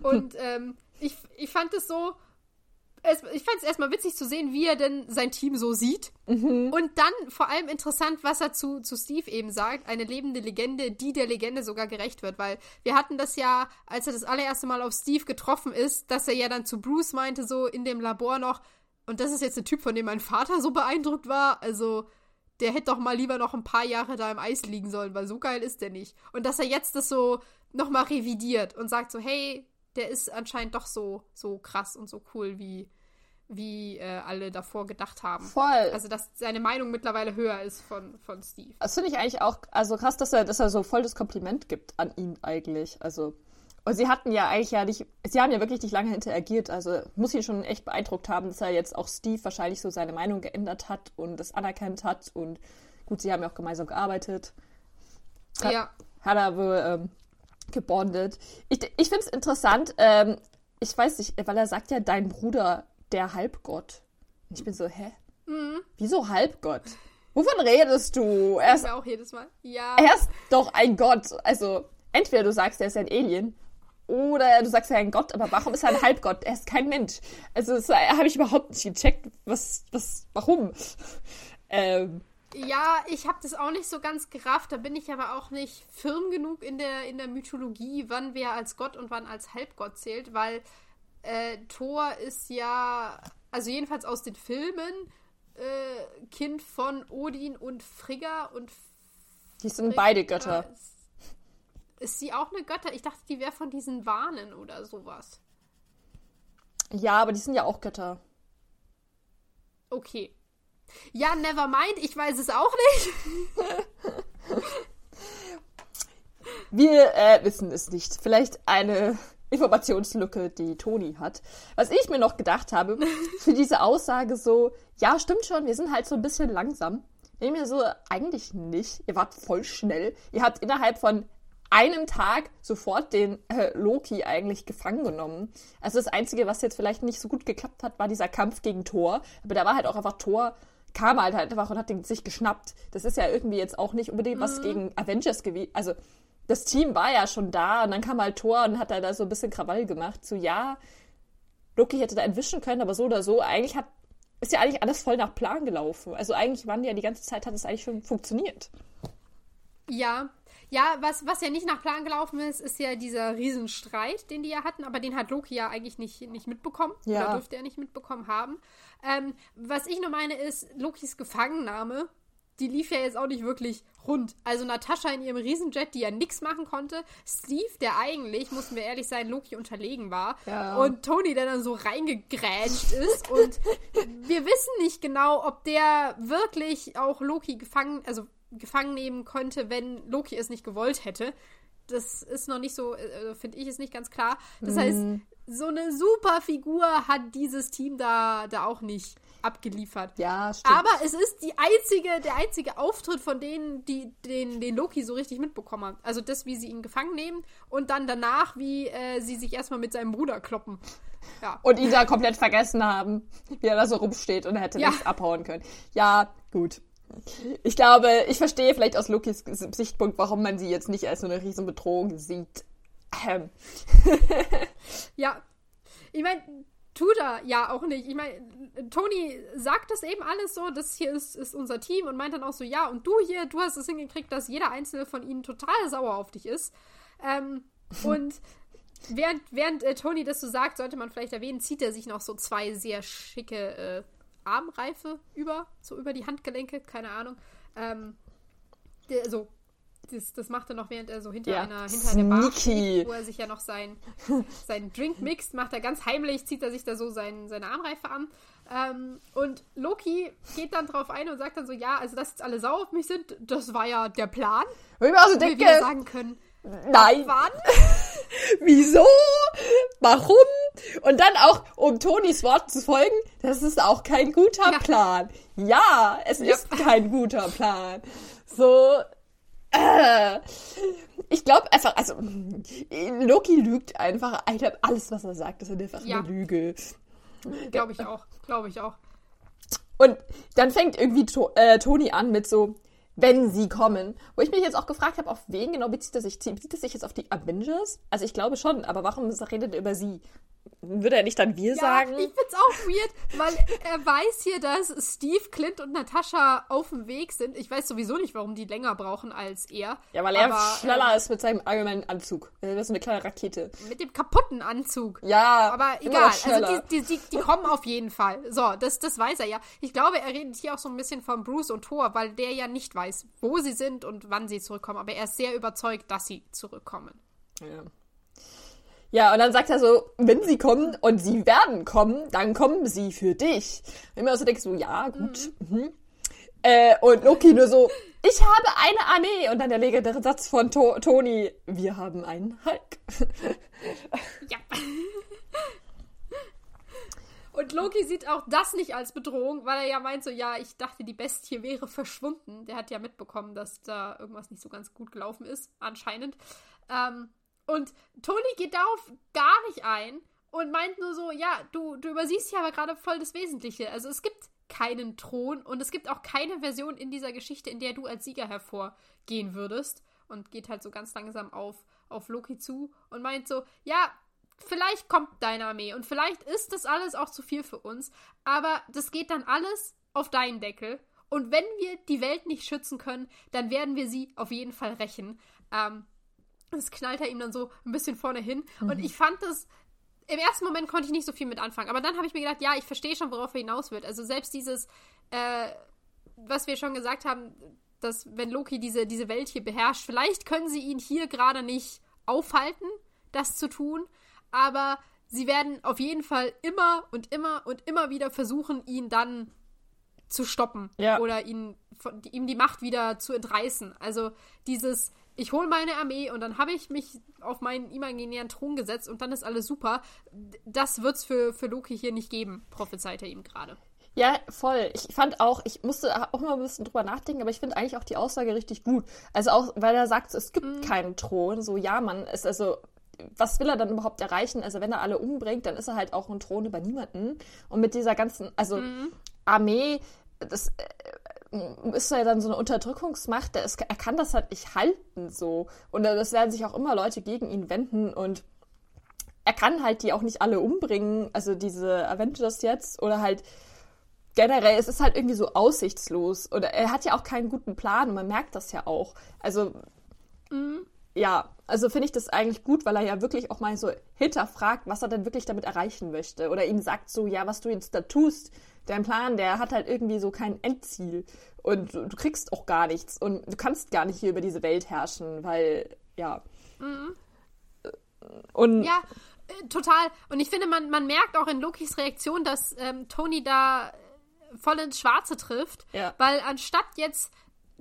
Und ähm, ich, ich fand es so, es, ich fand es erstmal witzig zu sehen, wie er denn sein Team so sieht. Mhm. Und dann vor allem interessant, was er zu, zu Steve eben sagt. Eine lebende Legende, die der Legende sogar gerecht wird. Weil wir hatten das ja, als er das allererste Mal auf Steve getroffen ist, dass er ja dann zu Bruce meinte, so in dem Labor noch, und das ist jetzt ein Typ, von dem mein Vater so beeindruckt war. Also, der hätte doch mal lieber noch ein paar Jahre da im Eis liegen sollen, weil so geil ist der nicht. Und dass er jetzt das so nochmal revidiert und sagt so, hey, der ist anscheinend doch so, so krass und so cool, wie, wie äh, alle davor gedacht haben. Voll. Also, dass seine Meinung mittlerweile höher ist von, von Steve. Das finde ich eigentlich auch, also krass, dass er, dass er so voll das Kompliment gibt an ihn eigentlich. Also, und sie hatten ja eigentlich ja nicht, sie haben ja wirklich nicht lange interagiert. Also, muss ihn schon echt beeindruckt haben, dass er jetzt auch Steve wahrscheinlich so seine Meinung geändert hat und das anerkannt hat. Und gut, sie haben ja auch gemeinsam gearbeitet. Hat, ja. Hat er wohl ähm, gebondet. Ich, ich finde es interessant, ähm, ich weiß nicht, weil er sagt ja, dein Bruder, der Halbgott. Und ich bin so, hä? Mhm. Wieso Halbgott? Wovon redest du? Er ist auch jedes Mal. Ja. Er ist doch ein Gott. Also, entweder du sagst, er ist ein Alien oder du sagst, ist ein Gott, aber warum ist er ein Halbgott? Er ist kein Mensch. Also, das habe ich überhaupt nicht gecheckt. Was, was, warum? Ähm, ja, ich habe das auch nicht so ganz gerafft. Da bin ich aber auch nicht firm genug in der, in der Mythologie, wann wer als Gott und wann als Halbgott zählt, weil äh, Thor ist ja, also jedenfalls aus den Filmen, äh, Kind von Odin und Frigga und. Die sind Frigga beide Götter. Ist, ist, sie auch eine Götter? Ich dachte, die wäre von diesen Wahnen oder sowas. Ja, aber die sind ja auch Götter. Okay. Ja, never mind, ich weiß es auch nicht. Wir äh, wissen es nicht. Vielleicht eine Informationslücke, die Toni hat. Was ich mir noch gedacht habe, für diese Aussage so, ja, stimmt schon, wir sind halt so ein bisschen langsam. Ich mir so, eigentlich nicht. Ihr wart voll schnell. Ihr habt innerhalb von einem Tag sofort den äh, Loki eigentlich gefangen genommen. Also das Einzige, was jetzt vielleicht nicht so gut geklappt hat, war dieser Kampf gegen Thor. Aber da war halt auch einfach Thor kam halt, halt einfach und hat den sich geschnappt. Das ist ja irgendwie jetzt auch nicht unbedingt was mhm. gegen Avengers gewesen. Also das Team war ja schon da und dann kam halt Thor und hat da so ein bisschen Krawall gemacht. So, ja, Loki hätte da entwischen können, aber so oder so, eigentlich hat, ist ja eigentlich alles voll nach Plan gelaufen. Also eigentlich waren ja die ganze Zeit, hat es eigentlich schon funktioniert. Ja, ja, was, was ja nicht nach Plan gelaufen ist, ist ja dieser Riesenstreit, den die ja hatten, aber den hat Loki ja eigentlich nicht, nicht mitbekommen. Ja. Oder dürfte er nicht mitbekommen haben. Ähm, was ich nur meine, ist, Lokis Gefangennahme, die lief ja jetzt auch nicht wirklich rund. Also Natascha in ihrem Riesenjet, die ja nichts machen konnte. Steve, der eigentlich, mussten wir ehrlich sein, Loki unterlegen war. Ja. Und Tony, der dann so reingegrätscht ist. Und wir wissen nicht genau, ob der wirklich auch Loki gefangen, also gefangen nehmen könnte, wenn Loki es nicht gewollt hätte. Das ist noch nicht so, äh, finde ich, ist nicht ganz klar. Das mhm. heißt, so eine super Figur hat dieses Team da, da auch nicht abgeliefert. Ja, stimmt. Aber es ist die einzige, der einzige Auftritt von denen, die den, den Loki so richtig mitbekommen haben. Also das, wie sie ihn gefangen nehmen und dann danach, wie äh, sie sich erstmal mit seinem Bruder kloppen. Ja. Und ihn da komplett vergessen haben, wie er da so rumsteht und hätte ja. nichts abhauen können. Ja, gut. Ich glaube, ich verstehe vielleicht aus Lokis Sichtpunkt, warum man sie jetzt nicht als so eine Riesenbedrohung sieht. Ähm. ja. Ich meine, tut er ja auch nicht. Ich meine, Tony sagt das eben alles so, das hier ist, ist unser Team und meint dann auch so, ja, und du hier, du hast es hingekriegt, dass jeder einzelne von ihnen total sauer auf dich ist. Ähm, und während, während äh, Tony das so sagt, sollte man vielleicht erwähnen, zieht er sich noch so zwei sehr schicke äh, Armreife über, so über die Handgelenke, keine Ahnung. Ähm, der, so das, das macht er noch, während er so hinter Ja, einer hinter der Bar steht, wo er sich ja noch sein, sein Drink mixt, macht er ganz heimlich, zieht er sich da so sein, seine Armreife an. Ähm, und Loki geht dann drauf ein und sagt dann so, ja, also dass jetzt alle sauer auf mich sind, das war ja der Plan. Wo wir denke, wieder sagen können, nein, wann? wieso? Warum? Und dann auch, um Tonis Wort zu folgen, das ist auch kein guter Ja. Plan. Ja, es Ja. ist kein guter Plan. So, äh, ich glaube einfach, also Loki lügt einfach. Ich glaube, alles, was er sagt, ist einfach Ja. eine Lüge. Glaube ich auch, glaube ich auch. Und dann fängt irgendwie to äh, Toni an mit so, wenn sie kommen. Wo ich mich jetzt auch gefragt habe, auf wen genau bezieht er sich? Bezieht er sich jetzt auf die Avengers? Also ich glaube schon, aber warum redet er über sie? Würde er nicht dann wir Ja, sagen? ich find's auch weird, weil er weiß hier, dass Steve, Clint und Natascha auf dem Weg sind. Ich weiß sowieso nicht, warum die länger brauchen als er. Ja, weil er aber, schneller ähm, ist mit seinem allgemeinen Anzug. Das ist so eine kleine Rakete. Mit dem kaputten Anzug. Ja, Aber egal, also die, die, die, die kommen auf jeden Fall. So, das, das weiß er ja. Ich glaube, er redet hier auch so ein bisschen von Bruce und Thor, weil der ja nicht weiß, wo sie sind und wann sie zurückkommen. Aber er ist sehr überzeugt, dass sie zurückkommen. Ja. Ja, und dann sagt er so, wenn sie kommen und sie werden kommen, dann kommen sie für dich. Und immer so denkst du, ja, gut. Mhm. Äh, und Loki nur so, ich habe eine Armee. Und dann der legendäre Satz von to Toni, wir haben einen Hulk. Ja. Und Loki sieht auch das nicht als Bedrohung, weil er ja meint so, ja, ich dachte, die Bestie wäre verschwunden. Der hat ja mitbekommen, dass da irgendwas nicht so ganz gut gelaufen ist, anscheinend. Ähm, und Tony geht darauf gar nicht ein und meint nur so, ja, du, du übersiehst ja aber gerade voll das Wesentliche. Also es gibt keinen Thron und es gibt auch keine Version in dieser Geschichte, in der du als Sieger hervorgehen würdest. Und geht halt so ganz langsam auf, auf Loki zu und meint so, ja, vielleicht kommt deine Armee und vielleicht ist das alles auch zu viel für uns, aber das geht dann alles auf deinen Deckel. Und wenn wir die Welt nicht schützen können, dann werden wir sie auf jeden Fall rächen. Ähm, das knallt er ihm dann so ein bisschen vorne hin. Und ich fand das. Im ersten Moment konnte ich nicht so viel mit anfangen. Aber dann habe ich mir gedacht, ja, ich verstehe schon, worauf er hinaus wird. Also selbst dieses, äh, was wir schon gesagt haben, dass wenn Loki diese, diese Welt hier beherrscht, vielleicht können sie ihn hier gerade nicht aufhalten, das zu tun. Aber sie werden auf jeden Fall immer und immer und immer wieder versuchen, ihn dann zu stoppen Ja. oder ihn, von, ihm die Macht wieder zu entreißen. Also dieses, ich hole meine Armee und dann habe ich mich auf meinen imaginären Thron gesetzt und dann ist alles super. Das wird es für, für Loki hier nicht geben, prophezeit er ihm gerade. Ja, voll. Ich fand auch, ich musste auch mal ein bisschen drüber nachdenken, aber ich finde eigentlich auch die Aussage richtig gut. Also auch, weil er sagt, es gibt keinen Thron. So, ja, man ist also, was will er dann überhaupt erreichen? Also wenn er alle umbringt, dann ist er halt auch ein Thron über niemanden. Und mit dieser ganzen, also Armee, das äh, ist ja dann so eine Unterdrückungsmacht, der ist, er kann das halt nicht halten so. Und es werden sich auch immer Leute gegen ihn wenden und er kann halt die auch nicht alle umbringen, also diese Avengers jetzt oder halt generell, es ist halt irgendwie so aussichtslos. Oder er hat ja auch keinen guten Plan und man merkt das ja auch. Also, ja, also finde ich das eigentlich gut, weil er ja wirklich auch mal so hinterfragt, was er denn wirklich damit erreichen möchte. Oder ihm sagt so, ja, was du jetzt da tust, dein Plan, der hat halt irgendwie so kein Endziel. Und du, kriegst auch gar nichts. Und du kannst gar nicht hier über diese Welt herrschen, weil, ja. Und Ja, äh, total. Und ich finde, man, man merkt auch in Lokis Reaktion, dass ähm, Tony da äh, voll ins Schwarze trifft. Ja. Weil anstatt jetzt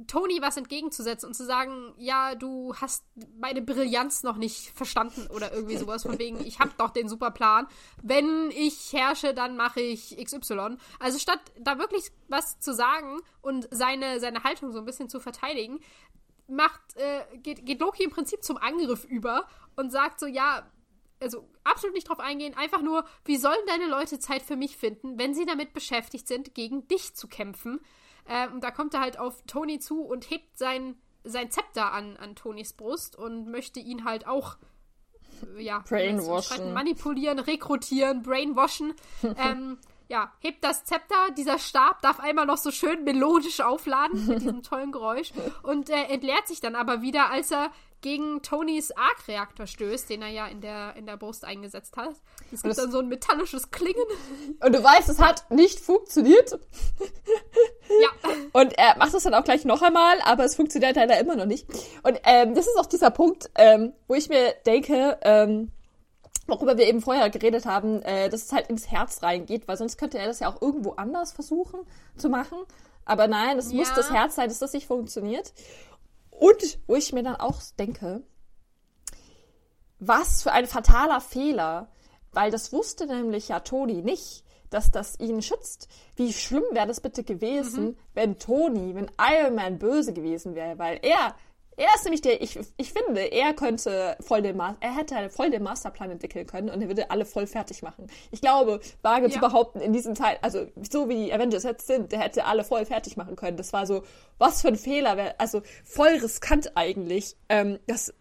Tony was entgegenzusetzen und zu sagen, ja, du hast meine Brillanz noch nicht verstanden oder irgendwie sowas von wegen, ich hab doch den super Plan. Wenn ich herrsche, dann mache ich XY. Also statt da wirklich was zu sagen und seine, seine Haltung so ein bisschen zu verteidigen, macht, äh, geht, geht Loki im Prinzip zum Angriff über und sagt so, ja, also absolut nicht drauf eingehen, einfach nur, wie sollen deine Leute Zeit für mich finden, wenn sie damit beschäftigt sind, gegen dich zu kämpfen? Ähm, und da kommt er halt auf Tony zu und hebt sein, sein Zepter an, an Tonys Brust und möchte ihn halt auch äh, ja, manipulieren, rekrutieren, brainwashen. ähm, ja, hebt das Zepter, dieser Stab darf einmal noch so schön melodisch aufladen mit diesem tollen Geräusch und äh, entleert sich dann aber wieder, als er gegen Tonys Arc-Reaktor stößt, den er ja in der, in der Brust eingesetzt hat. Es gibt dann so ein metallisches Klingen. Und du weißt, es hat nicht funktioniert. Ja. Und er macht das dann auch gleich noch einmal, aber es funktioniert leider immer noch nicht. Und ähm, das ist auch dieser Punkt, ähm, wo ich mir denke, ähm, worüber wir eben vorher geredet haben, äh, dass es halt ins Herz reingeht, weil sonst könnte er das ja auch irgendwo anders versuchen zu machen. Aber nein, es Ja. muss das Herz sein, dass das nicht funktioniert. Und wo ich mir dann auch denke, was für ein fataler Fehler, weil das wusste nämlich ja Toni nicht, dass das ihn schützt. Wie schlimm wäre das bitte gewesen, wenn Toni, wenn Iron Man böse gewesen wäre, weil er, er ist nämlich der, ich, ich finde, er könnte voll den, Ma er hätte voll den Masterplan entwickeln können und er würde alle voll fertig machen. Ich glaube, wage zu Ja. behaupten, in diesem Teil, also so wie die Avengers jetzt sind, der hätte alle voll fertig machen können. Das war so, was für ein Fehler, wär, also voll riskant eigentlich, ähm, dass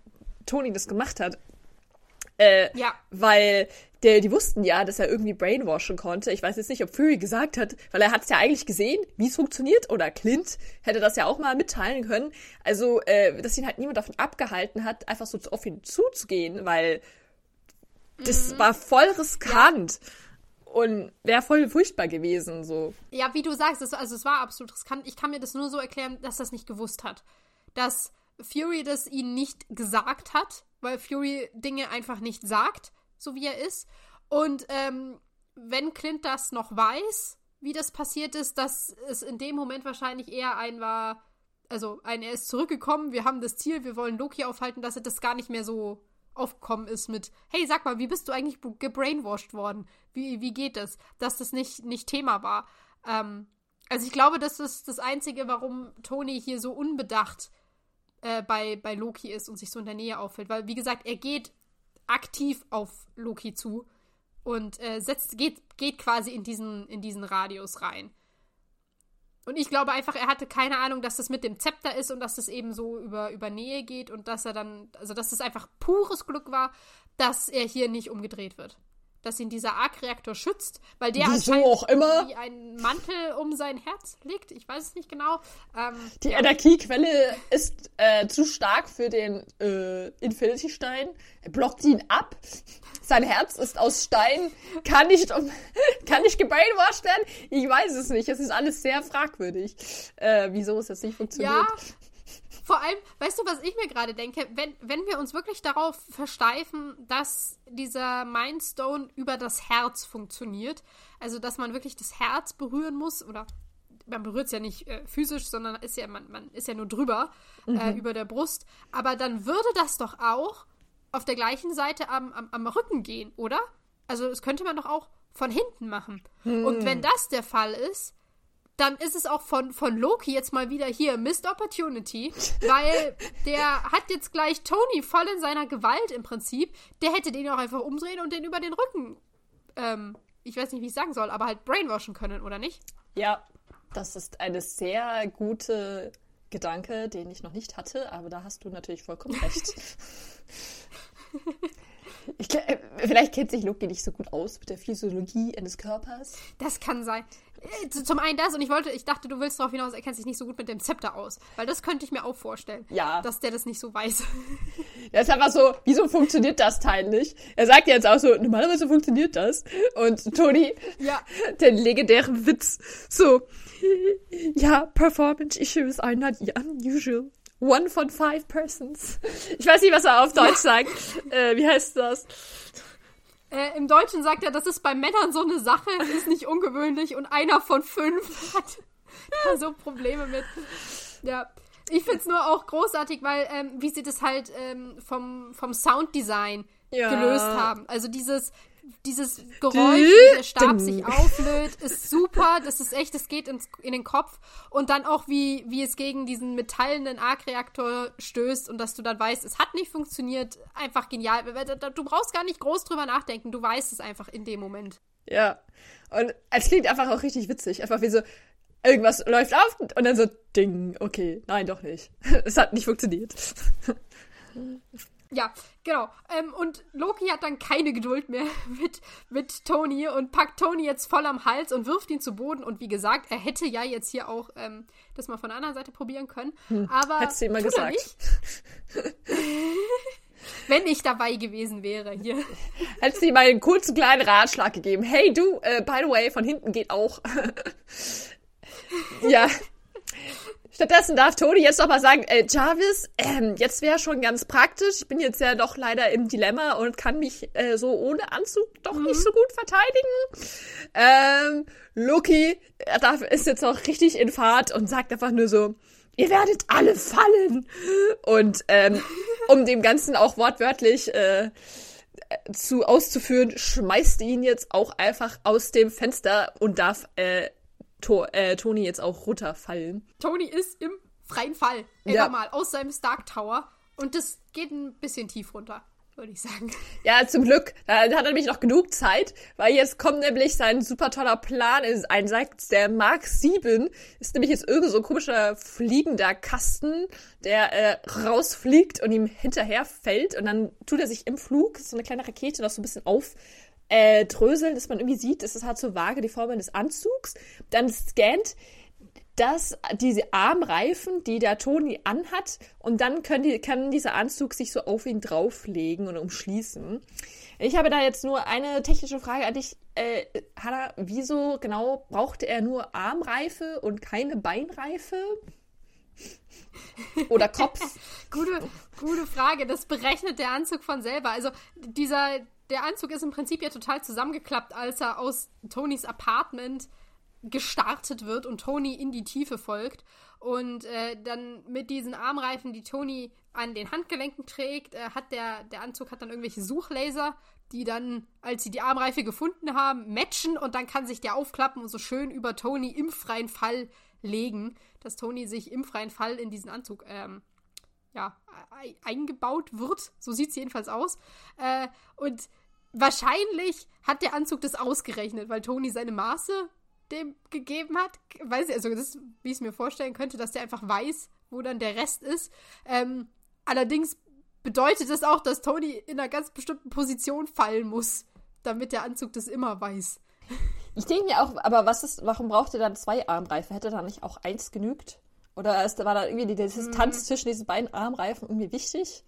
Toni das gemacht hat. Äh, Ja. Weil der, die wussten ja, dass er irgendwie brainwashen konnte. Ich weiß jetzt nicht, ob Fury gesagt hat, weil er hat es ja eigentlich gesehen, wie es funktioniert. Oder Clint hätte das ja auch mal mitteilen können. Also, äh, dass ihn halt niemand davon abgehalten hat, einfach so auf ihn zuzugehen, weil das war voll riskant. Und wäre voll furchtbar gewesen, so. Ja, wie du sagst, es, also es war absolut riskant. Ich kann mir das nur so erklären, dass er es nicht gewusst hat. Dass Fury das ihnen nicht gesagt hat, weil Fury Dinge einfach nicht sagt, so wie er ist. Und ähm, wenn Clint das noch weiß, wie das passiert ist, dass es in dem Moment wahrscheinlich eher ein war, also ein, er ist zurückgekommen, wir haben das Ziel, wir wollen Loki aufhalten, dass er das gar nicht mehr so aufgekommen ist mit, hey, sag mal, wie bist du eigentlich gebrainwashed worden? Wie, wie geht das? Dass das nicht, nicht Thema war. Ähm, also ich glaube, das ist das Einzige, warum Tony hier so unbedacht äh, bei, bei Loki ist und sich so in der Nähe auffällt. Weil, wie gesagt, er geht aktiv auf Loki zu und äh, setzt, geht, geht quasi in diesen, in diesen Radius rein. Und ich glaube einfach, er hatte keine Ahnung, dass das mit dem Zepter ist und dass das eben so über, über Nähe geht und dass er dann, also dass es einfach pures Glück war, dass er hier nicht umgedreht wird. Dass ihn dieser Arc-Reaktor schützt, weil der Wieso auch immer. wie ein Mantel um sein Herz liegt. Ich weiß es nicht genau. Ähm, Die Energiequelle ist äh, zu stark für den äh, Infinity-Stein. Er blockt ihn ab. Sein Herz ist aus Stein, kann nicht, um, kann nicht gebrainwashed werden. Ich weiß es nicht. Es ist alles sehr fragwürdig, äh, wieso es jetzt nicht funktioniert. Ja, vor allem, weißt du, was ich mir gerade denke? Wenn, wenn wir uns wirklich darauf versteifen, dass dieser Mindstone über das Herz funktioniert, also dass man wirklich das Herz berühren muss, oder man berührt es ja nicht äh, physisch, sondern ist ja, man, man ist ja nur drüber, äh, über der Brust, aber dann würde das doch auch auf der gleichen Seite am, am, am Rücken gehen, oder? Also das könnte man doch auch von hinten machen. Und wenn das der Fall ist, dann ist es auch von, von Loki jetzt mal wieder hier Missed Opportunity, weil der hat jetzt gleich Tony voll in seiner Gewalt im Prinzip. Der hätte den auch einfach umdrehen und den über den Rücken, ähm, ich weiß nicht, wie ich sagen soll, aber halt brainwashen können, oder nicht? Ja, das ist eine sehr gute Gedanke, den ich noch nicht hatte, aber da hast du natürlich vollkommen recht. Ich, äh, vielleicht kennt sich Loki nicht so gut aus mit der Physiologie eines Körpers. Das kann sein. Äh, Zum einen das und ich wollte, ich dachte, du willst darauf hinaus, er kennt sich nicht so gut mit dem Zepter aus. Weil das könnte ich mir auch vorstellen. Ja. Dass der das nicht so weiß. Er ist einfach so, wieso funktioniert das Teil nicht? Er sagt jetzt auch so, normalerweise funktioniert das. Und Toni, Ja. den legendären Witz, so, ja, Performance Issues are not unusual. One von five persons. Ich weiß nicht, was er auf Deutsch sagt. Äh, wie heißt das? Äh, Im Deutschen sagt er, das ist bei Männern so eine Sache, ist nicht ungewöhnlich und einer von fünf hat da so Probleme mit. Ja. Ich find's nur auch großartig, weil, ähm, wie sie das halt ähm, vom, vom Sounddesign Ja. gelöst haben. Also dieses, dieses Geräusch, wie der Stab sich auflöst, ist super. Das ist echt, das geht ins, in den Kopf. Und dann auch, wie, wie es gegen diesen metallenen Arc-Reaktor stößt und dass du dann weißt, es hat nicht funktioniert. Einfach genial. Du brauchst gar nicht groß drüber nachdenken. Du weißt es einfach in dem Moment. Ja. Und es klingt einfach auch richtig witzig. Einfach wie so, irgendwas läuft auf und dann so, Ding, okay, nein, doch nicht. Es hat nicht funktioniert. Ja, genau. Ähm, und Loki hat dann keine Geduld mehr mit, mit Tony und packt Tony jetzt voll am Hals und wirft ihn zu Boden. Und wie gesagt, er hätte ja jetzt hier auch ähm, das mal von der anderen Seite probieren können. Aber Hättest du immer er gesagt. wenn ich dabei gewesen wäre hier. Hättest du ihm mal einen kurzen kleinen Ratschlag gegeben. Hey du, äh, by the way, von hinten geht auch. Ja. Stattdessen darf Toni jetzt noch mal sagen, äh, Jarvis, ähm, jetzt wäre schon ganz praktisch. Ich bin jetzt ja doch leider im Dilemma und kann mich äh, so ohne Anzug doch mhm. nicht so gut verteidigen. Ähm, Loki er darf, ist jetzt auch richtig in Fahrt und sagt einfach nur so, ihr werdet alle fallen. Und ähm, um dem Ganzen auch wortwörtlich äh, zu auszuführen, schmeißt ihn jetzt auch einfach aus dem Fenster und darf äh, to äh, Toni jetzt auch runterfallen. Toni ist im freien Fall. Ja. mal aus seinem Stark Tower. Und das geht ein bisschen tief runter würde ich sagen. Ja, zum Glück. Da hat er nämlich noch genug Zeit, weil jetzt kommt nämlich sein super toller Plan. Ist ein sagt, der Mark 7 ist nämlich jetzt irgend so ein komischer fliegender Kasten, der äh, rausfliegt und ihm hinterher fällt und dann tut er sich im Flug, so eine kleine Rakete, noch so ein bisschen auf äh, dröseln, dass man irgendwie sieht, dass es hat so vage die Form eines Anzugs. Dann scannt dass diese Armreifen, die der Toni anhat, und dann die, kann dieser Anzug sich so auf ihn drauflegen und umschließen. Ich habe da jetzt nur eine technische Frage an dich, äh, Hanna. Wieso genau brauchte er nur Armreife und keine Beinreife? Oder Kopf? gute, gute Frage. Das berechnet der Anzug von selber. Also dieser, der Anzug ist im Prinzip ja total zusammengeklappt, als er aus Tonys Apartment gestartet wird und Tony in die Tiefe folgt. Und äh, dann mit diesen Armreifen, die Tony an den Handgelenken trägt, äh, hat der, der Anzug hat dann irgendwelche Suchlaser, die dann, als sie die Armreife gefunden haben, matchen und dann kann sich der aufklappen und so schön über Tony im freien Fall legen, dass Tony sich im freien Fall in diesen Anzug ähm, ja, eingebaut wird. So sieht es jedenfalls aus. Äh, und wahrscheinlich hat der Anzug das ausgerechnet, weil Tony seine Maße dem gegeben hat. Weiß ich, also das, wie ich es mir vorstellen könnte, dass der einfach weiß, wo dann der Rest ist. Ähm, allerdings bedeutet das auch, dass Tony in einer ganz bestimmten Position fallen muss, damit der Anzug das immer weiß. Ich denke mir auch, aber was ist, warum braucht er dann zwei Armreifen? Hätte da nicht auch eins genügt? Oder ist, war da irgendwie die Distanz hm. zwischen diesen beiden Armreifen irgendwie wichtig?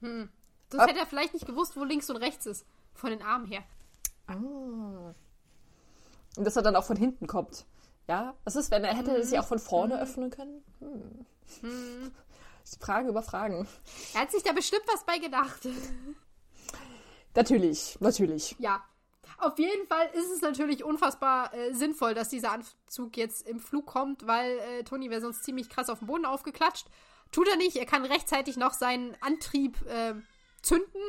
Hm. Das hätte er vielleicht nicht gewusst, wo links und rechts ist. Von den Armen her. Ah. Und dass er dann auch von hinten kommt. Ja, was ist, wenn er hätte mhm. sich auch von vorne mhm. öffnen können? Hm. Mhm. Fragen über Fragen. Er hat sich da bestimmt was bei gedacht. Natürlich, natürlich. Ja. Auf jeden Fall ist es natürlich unfassbar äh, sinnvoll, dass dieser Anzug jetzt im Flug kommt, weil äh, Toni wäre sonst ziemlich krass auf den Boden aufgeklatscht. Tut er nicht, er kann rechtzeitig noch seinen Antrieb äh, zünden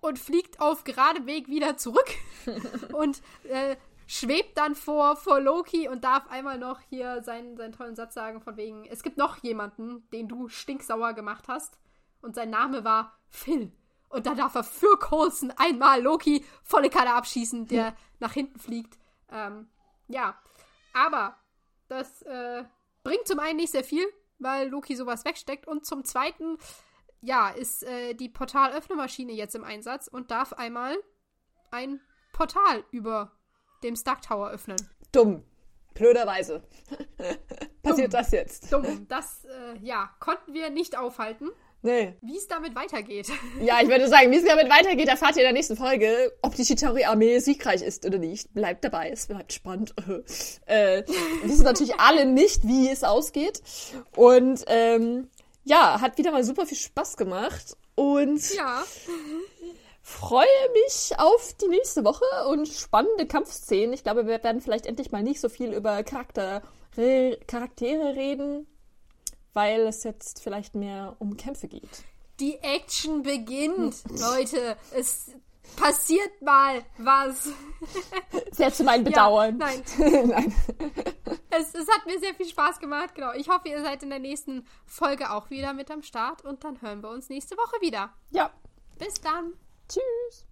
und fliegt auf geradem Weg wieder zurück und äh, schwebt dann vor, vor Loki und darf einmal noch hier seinen, seinen tollen Satz sagen, von wegen, es gibt noch jemanden, den du stinksauer gemacht hast. Und sein Name war Phil. Und dann darf er für Coulson einmal Loki volle Kanne abschießen, der hm. nach hinten fliegt. Ähm, ja. Aber das äh, bringt zum einen nicht sehr viel, weil Loki sowas wegsteckt. Und zum zweiten, ja, ist äh, die Portalöffnemaschine jetzt im Einsatz und darf einmal ein Portal über dem Stark Tower öffnen. Dumm. Blöderweise. Passiert Dumm. das jetzt. Dumm. Das, äh, ja, konnten wir nicht aufhalten. Nee. Wie es damit weitergeht. Ja, ich würde sagen, wie es damit weitergeht, erfahrt ihr in der nächsten Folge. Ob die Chitauri-Armee siegreich ist oder nicht. Bleibt dabei, es bleibt spannend. äh, wir wissen natürlich alle nicht, wie es ausgeht. Und ähm, ja, hat wieder mal super viel Spaß gemacht. Und ja freue mich auf die nächste Woche und spannende Kampfszenen. Ich glaube, wir werden vielleicht endlich mal nicht so viel über Charakter, Re Charaktere reden, weil es jetzt vielleicht mehr um Kämpfe geht. Die Action beginnt, Leute. Es passiert mal was. Sehr zu meinem Bedauern. Ja, nein. nein. Es, es, hat mir sehr viel Spaß gemacht, genau. Ich hoffe, ihr seid in der nächsten Folge auch wieder mit am Start und dann hören wir uns nächste Woche wieder. Ja. Bis dann. Tschüss.